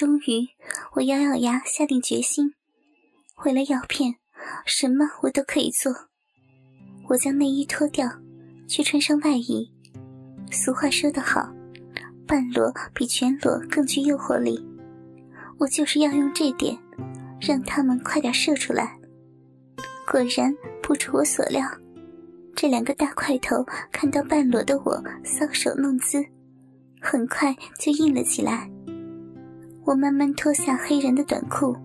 终于，我咬咬牙，下定决心，为了药片，什么我都可以做。我将内衣脱掉，却穿上外衣。俗话说得好，半裸比全裸更具诱惑力。我就是要用这点，让他们快点射出来。果然不出我所料，这两个大块头看到半裸的我搔首弄姿，很快就硬了起来。我慢慢脱下黑人的短裤，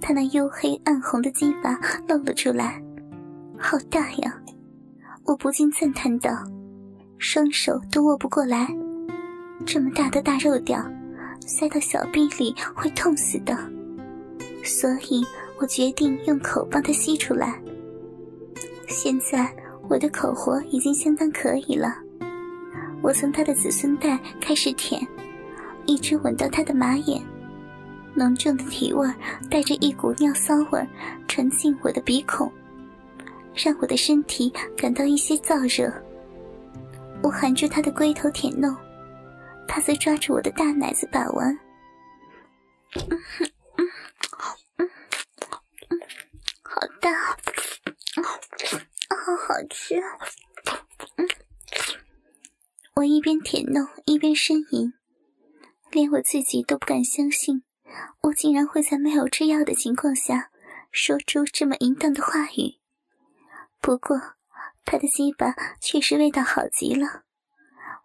他那黝黑暗红的鸡巴露了出来，好大呀！我不禁赞叹道。双手都握不过来，这么大的大肉屌，塞到小臂里会痛死的。所以我决定用口帮他吸出来。现在我的口活已经相当可以了。我从他的子孙带开始舔，一直吻到他的马眼，浓重的体味带着一股尿骚味传进我的鼻孔，让我的身体感到一些燥热。我含住他的龟头舔弄，他则抓住我的大奶子把玩。嗯嗯嗯嗯，好大，好好吃。嗯，我一边舔弄一边呻吟，连我自己都不敢相信，我竟然会在没有吃药的情况下说出这么淫荡的话语。不过。他的鸡巴确实味道好极了，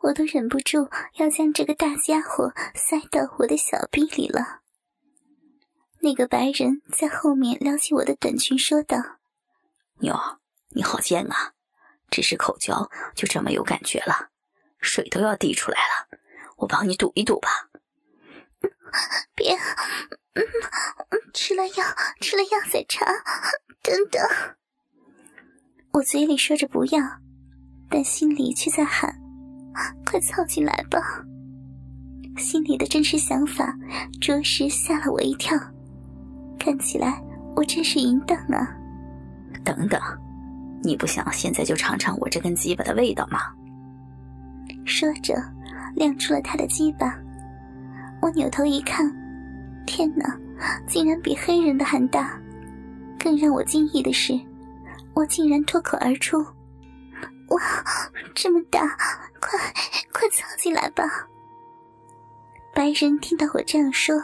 我都忍不住要将这个大家伙塞到我的小臂里了。那个白人在后面撩起我的短裙，说道：“妞，你好贱啊！只是口交就这么有感觉了，水都要滴出来了，我帮你堵一堵吧。”别，嗯吃了药，吃了药再查，等等。我嘴里说着不要，但心里却在喊：“快凑进来吧！”心里的真实想法着实吓了我一跳。看起来我真是淫荡啊！等等，你不想现在就尝尝我这根鸡巴的味道吗？说着，亮出了他的鸡巴。我扭头一看，天哪，竟然比黑人的还大！更让我惊异的是。我竟然脱口而出：“哇，这么大！快快藏起来吧！”白人听到我这样说，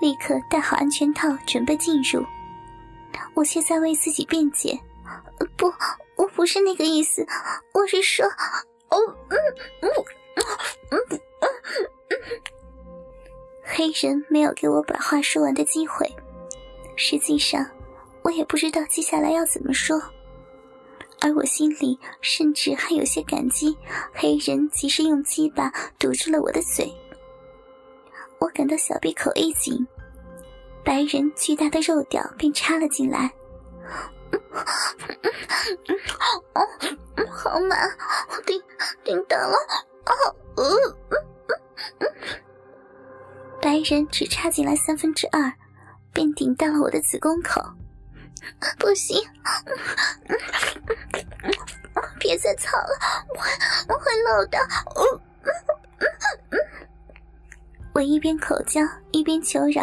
立刻戴好安全套准备进入。我却在为自己辩解：“不，我不是那个意思，我是说……哦，嗯嗯嗯嗯嗯。”黑人没有给我把话说完的机会，实际上。我也不知道接下来要怎么说，而我心里甚至还有些感激黑人及时用鸡巴堵住了我的嘴。我感到小闭口一紧，白人巨大的肉屌便插了进来。哦，好满，顶顶到了，哦，白人只插进来三分之二，便顶到了我的子宫口。不行，别再操了，我我会漏的。我一边口叫一边求饶，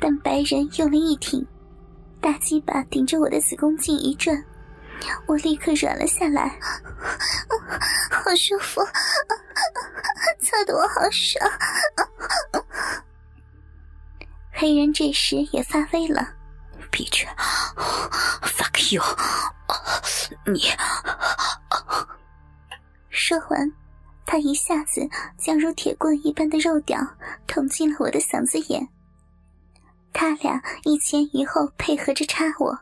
但白人用力一挺，大鸡巴顶着我的子宫颈一转，我立刻软了下来，好舒服，操的我好爽。黑人这时也发威了。闭嘴！Fuck you！你说完，他一下子将如铁棍一般的肉屌捅进了我的嗓子眼。他俩一前一后配合着插我，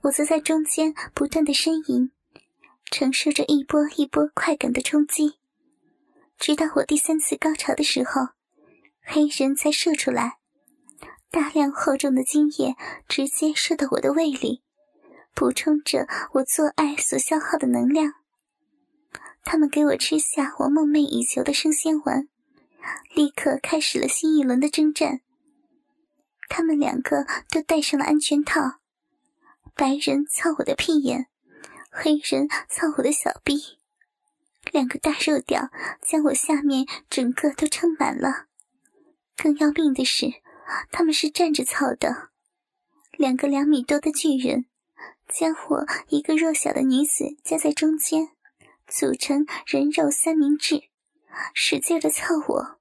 我则在中间不断的呻吟，承受着一波一波快感的冲击，直到我第三次高潮的时候，黑人才射出来。大量厚重的精液直接射到我的胃里，补充着我做爱所消耗的能量。他们给我吃下我梦寐以求的生鲜丸，立刻开始了新一轮的征战。他们两个都戴上了安全套，白人操我的屁眼，黑人操我的小臂，两个大肉屌将我下面整个都撑满了。更要命的是，他们是站着操的，两个两米多的巨人将我一个弱小的女子夹在中间，组成人肉三明治，使劲的操我。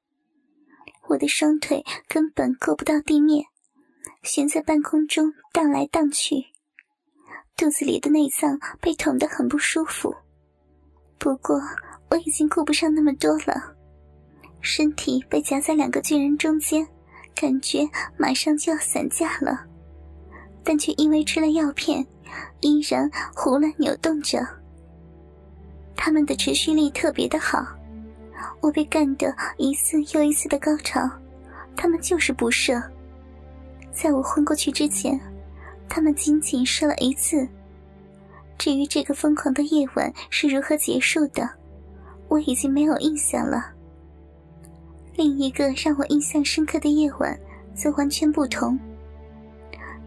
我的双腿根本够不到地面，悬在半空中荡来荡去，肚子里的内脏被捅得很不舒服。不过我已经顾不上那么多了。身体被夹在两个巨人中间，感觉马上就要散架了，但却因为吃了药片，依然胡乱扭动着。他们的持续力特别的好，我被干得一次又一次的高潮，他们就是不射。在我昏过去之前，他们仅仅射了一次。至于这个疯狂的夜晚是如何结束的，我已经没有印象了。另一个让我印象深刻的夜晚，则完全不同。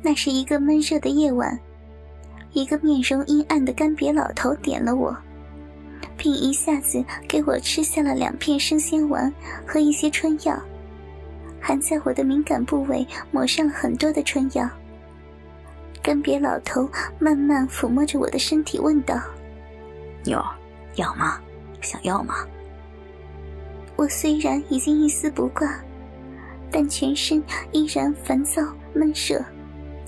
那是一个闷热的夜晚，一个面容阴暗的干瘪老头点了我，并一下子给我吃下了两片生鲜丸和一些春药，还在我的敏感部位抹上了很多的春药。干瘪老头慢慢抚摸着我的身体，问道：“妞，要吗？想要吗？”我虽然已经一丝不挂，但全身依然烦躁闷热，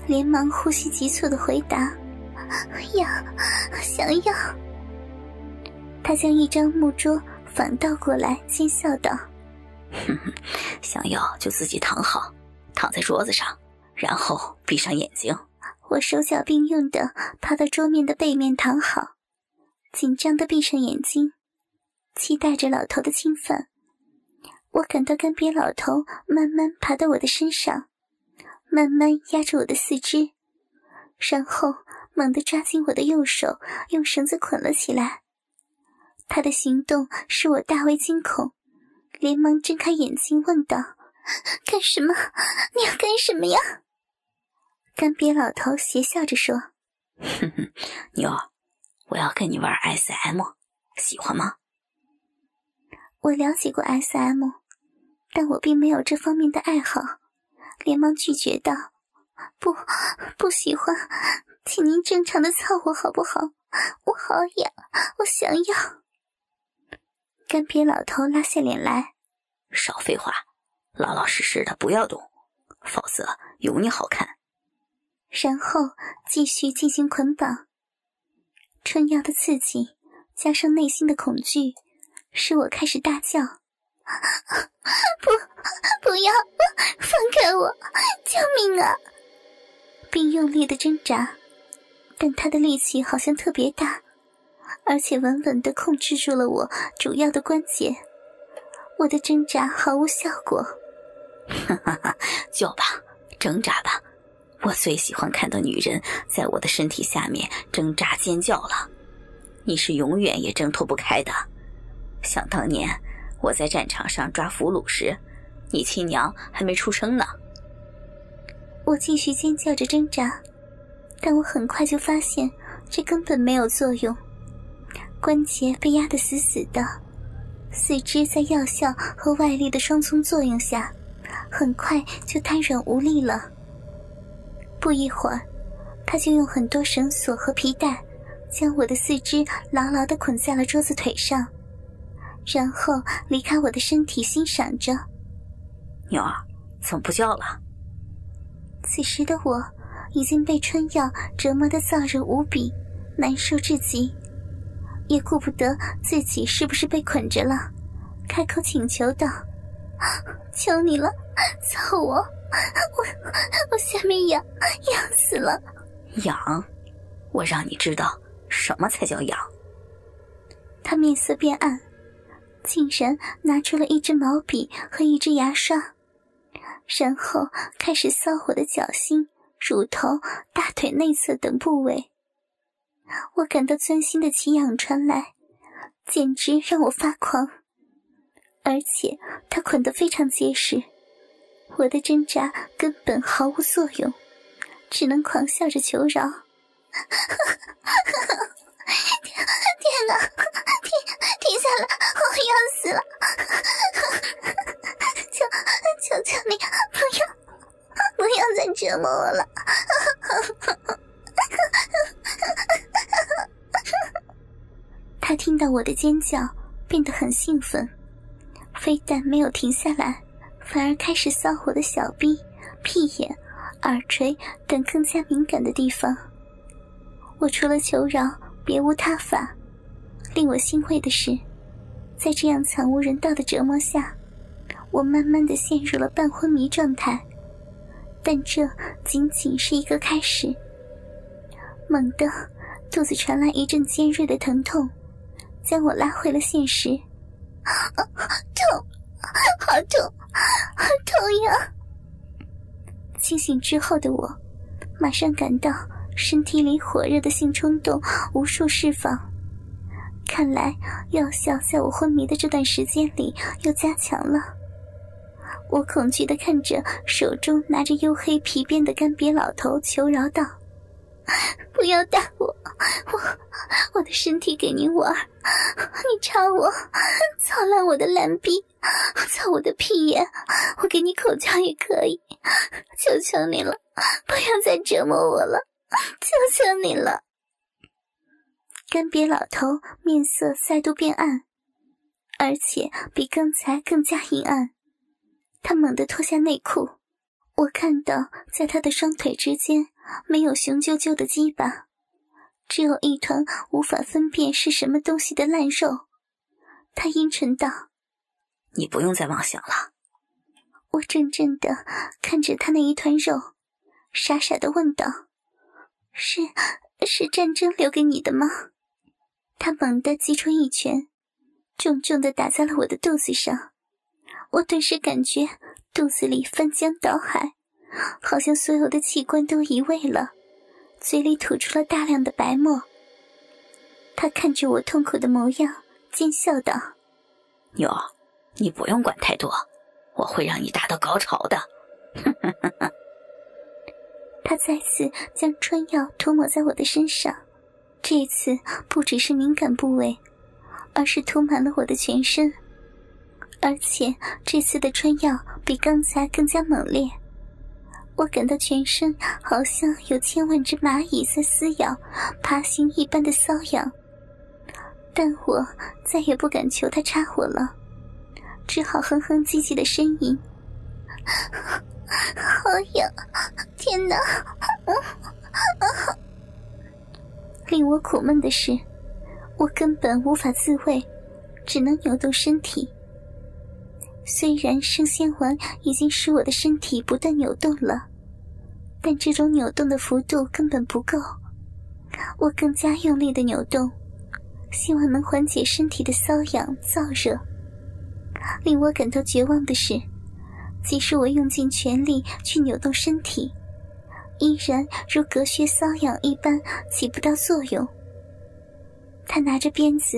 连忙呼吸急促的回答：“要，想要。”他将一张木桌反倒过来，奸笑道：“，想要就自己躺好，躺在桌子上，然后闭上眼睛。”我手脚并用的爬到桌面的背面躺好，紧张的闭上眼睛，期待着老头的侵犯。我感到干瘪老头慢慢爬到我的身上，慢慢压着我的四肢，然后猛地抓紧我的右手，用绳子捆了起来。他的行动使我大为惊恐，连忙睁开眼睛问道：“干什么？你要干什么呀？”干瘪老头邪笑着说：“哼哼，妞，我要跟你玩 SM，喜欢吗？”我了解过 SM。但我并没有这方面的爱好，连忙拒绝道：“不，不喜欢，请您正常的操我好不好？我好痒，我想要。”干瘪老头拉下脸来：“少废话，老老实实的不要动，否则有你好看。”然后继续进行捆绑。春药的刺激加上内心的恐惧，使我开始大叫。不，不要放开我！救命啊！并用力的挣扎，但他的力气好像特别大，而且稳稳的控制住了我主要的关节。我的挣扎毫无效果。哈哈哈！叫吧，挣扎吧！我最喜欢看到女人在我的身体下面挣扎尖叫了。你是永远也挣脱不开的。想当年。我在战场上抓俘虏时，你亲娘还没出生呢。我继续尖叫着挣扎，但我很快就发现这根本没有作用。关节被压得死死的，四肢在药效和外力的双重作用下，很快就瘫软无力了。不一会儿，他就用很多绳索和皮带，将我的四肢牢牢地捆在了桌子腿上。然后离开我的身体，欣赏着。妞儿，怎么不叫了？此时的我已经被春药折磨的燥热无比，难受至极，也顾不得自己是不是被捆着了，开口请求道：“求你了，操我！我我下面痒，痒死了！痒！我让你知道什么才叫痒！”他面色变暗。竟然拿出了一支毛笔和一支牙刷，然后开始搔我的脚心、乳头、大腿内侧等部位。我感到钻心的奇痒传来，简直让我发狂。而且他捆得非常结实，我的挣扎根本毫无作用，只能狂笑着求饶。再折磨我了！他听到我的尖叫，变得很兴奋，非但没有停下来，反而开始搔我的小臂、屁眼、耳垂等更加敏感的地方。我除了求饶，别无他法。令我欣慰的是，在这样惨无人道的折磨下，我慢慢的陷入了半昏迷状态。但这仅仅是一个开始。猛地，肚子传来一阵尖锐的疼痛，将我拉回了现实。啊痛，好痛，好痛呀！清醒之后的我，马上感到身体里火热的性冲动无数释放。看来药效在我昏迷的这段时间里又加强了。我恐惧的看着手中拿着黝黑皮鞭的干瘪老头，求饶道：“不要打我，我我的身体给您玩，你插我，操烂我的烂逼，操我的屁眼，我给你口交也可以。求求你了，不要再折磨我了，求求你了。”干瘪老头面色再度变暗，而且比刚才更加阴暗。他猛地脱下内裤，我看到在他的双腿之间没有雄赳赳的鸡巴，只有一团无法分辨是什么东西的烂肉。他阴沉道：“你不用再妄想了。”我怔怔的看着他那一团肉，傻傻的问道：“是是战争留给你的吗？”他猛地击出一拳，重重的打在了我的肚子上。我顿时感觉肚子里翻江倒海，好像所有的器官都移位了，嘴里吐出了大量的白沫。他看着我痛苦的模样，奸笑道：“妞，你不用管太多，我会让你达到高潮的。”他再次将春药涂抹在我的身上。这次不只是敏感部位，而是涂满了我的全身，而且这次的春药比刚才更加猛烈。我感到全身好像有千万只蚂蚁在撕咬、爬行一般的瘙痒，但我再也不敢求他插我了，只好哼哼唧唧的呻吟：“ 好痒，天哪！” 令我苦闷的是，我根本无法自慰，只能扭动身体。虽然生仙丸已经使我的身体不断扭动了，但这种扭动的幅度根本不够。我更加用力的扭动，希望能缓解身体的瘙痒燥热。令我感到绝望的是，即使我用尽全力去扭动身体。依然如隔靴搔痒一般起不到作用。他拿着鞭子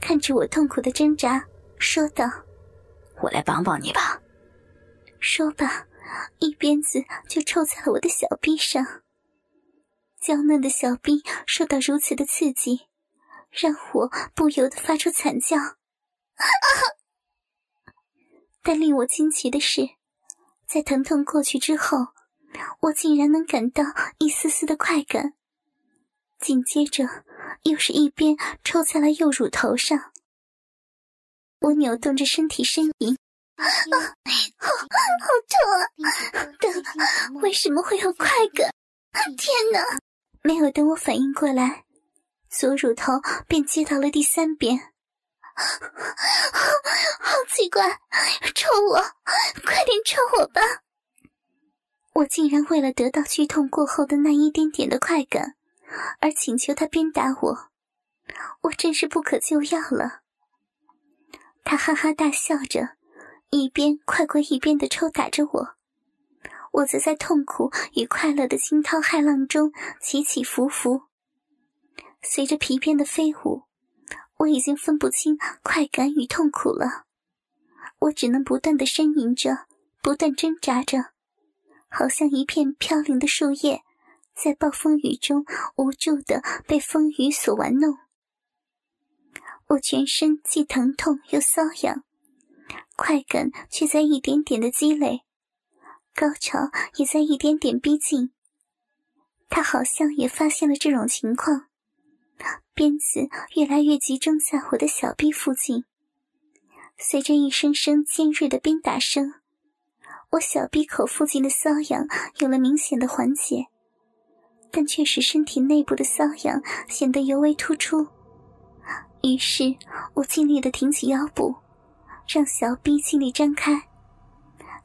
看着我痛苦的挣扎，说道：“我来帮帮你吧。”说罢，一鞭子就抽在了我的小臂上。娇嫩的小臂受到如此的刺激，让我不由得发出惨叫。但令我惊奇的是，在疼痛过去之后。我竟然能感到一丝丝的快感，紧接着又是一鞭抽在了右乳头上。我扭动着身体呻吟：“啊，好，好痛啊！等，为什么会有快感？天哪！”没有等我反应过来，左乳头便接到了第三鞭。好奇怪，抽我，快点抽我吧！我竟然为了得到剧痛过后的那一点点的快感，而请求他鞭打我，我真是不可救药了。他哈哈大笑着，一边快过一边的抽打着我，我则在痛苦与快乐的惊涛骇浪中起起伏伏。随着皮鞭的飞舞，我已经分不清快感与痛苦了，我只能不断的呻吟着，不断挣扎着。好像一片飘零的树叶，在暴风雨中无助的被风雨所玩弄。我全身既疼痛又瘙痒，快感却在一点点的积累，高潮也在一点点逼近。他好像也发现了这种情况，鞭子越来越集中在我的小臂附近。随着一声声尖锐的鞭打声，我小臂口附近的瘙痒有了明显的缓解，但却使身体内部的瘙痒显得尤为突出。于是我尽力的挺起腰部，让小臂尽力张开。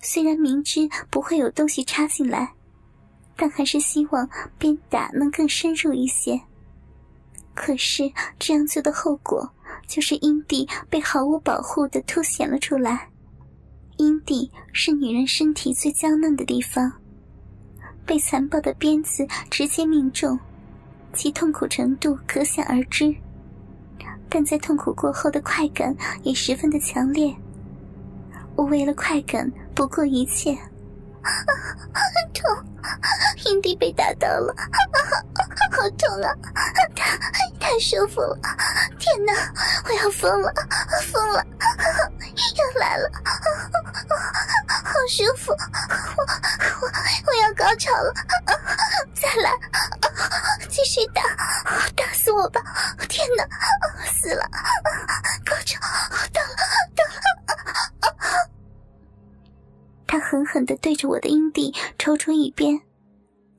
虽然明知不会有东西插进来。但还是希望鞭打能更深入一些。可是这样做的后果，就是阴蒂被毫无保护的凸显了出来。阴蒂是女人身体最娇嫩的地方，被残暴的鞭子直接命中，其痛苦程度可想而知。但在痛苦过后的快感也十分的强烈。我为了快感不顾一切。啊痛，阴蒂被打到了，啊好痛啊！太太舒服了，天哪，我要疯了，疯了，又来了，好舒服，我我我要高潮了，再来，继续打，打死我吧！天哪，死了，高潮到了，到了。他狠狠的对着我的阴蒂抽出一鞭，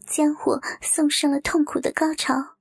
将我送上了痛苦的高潮。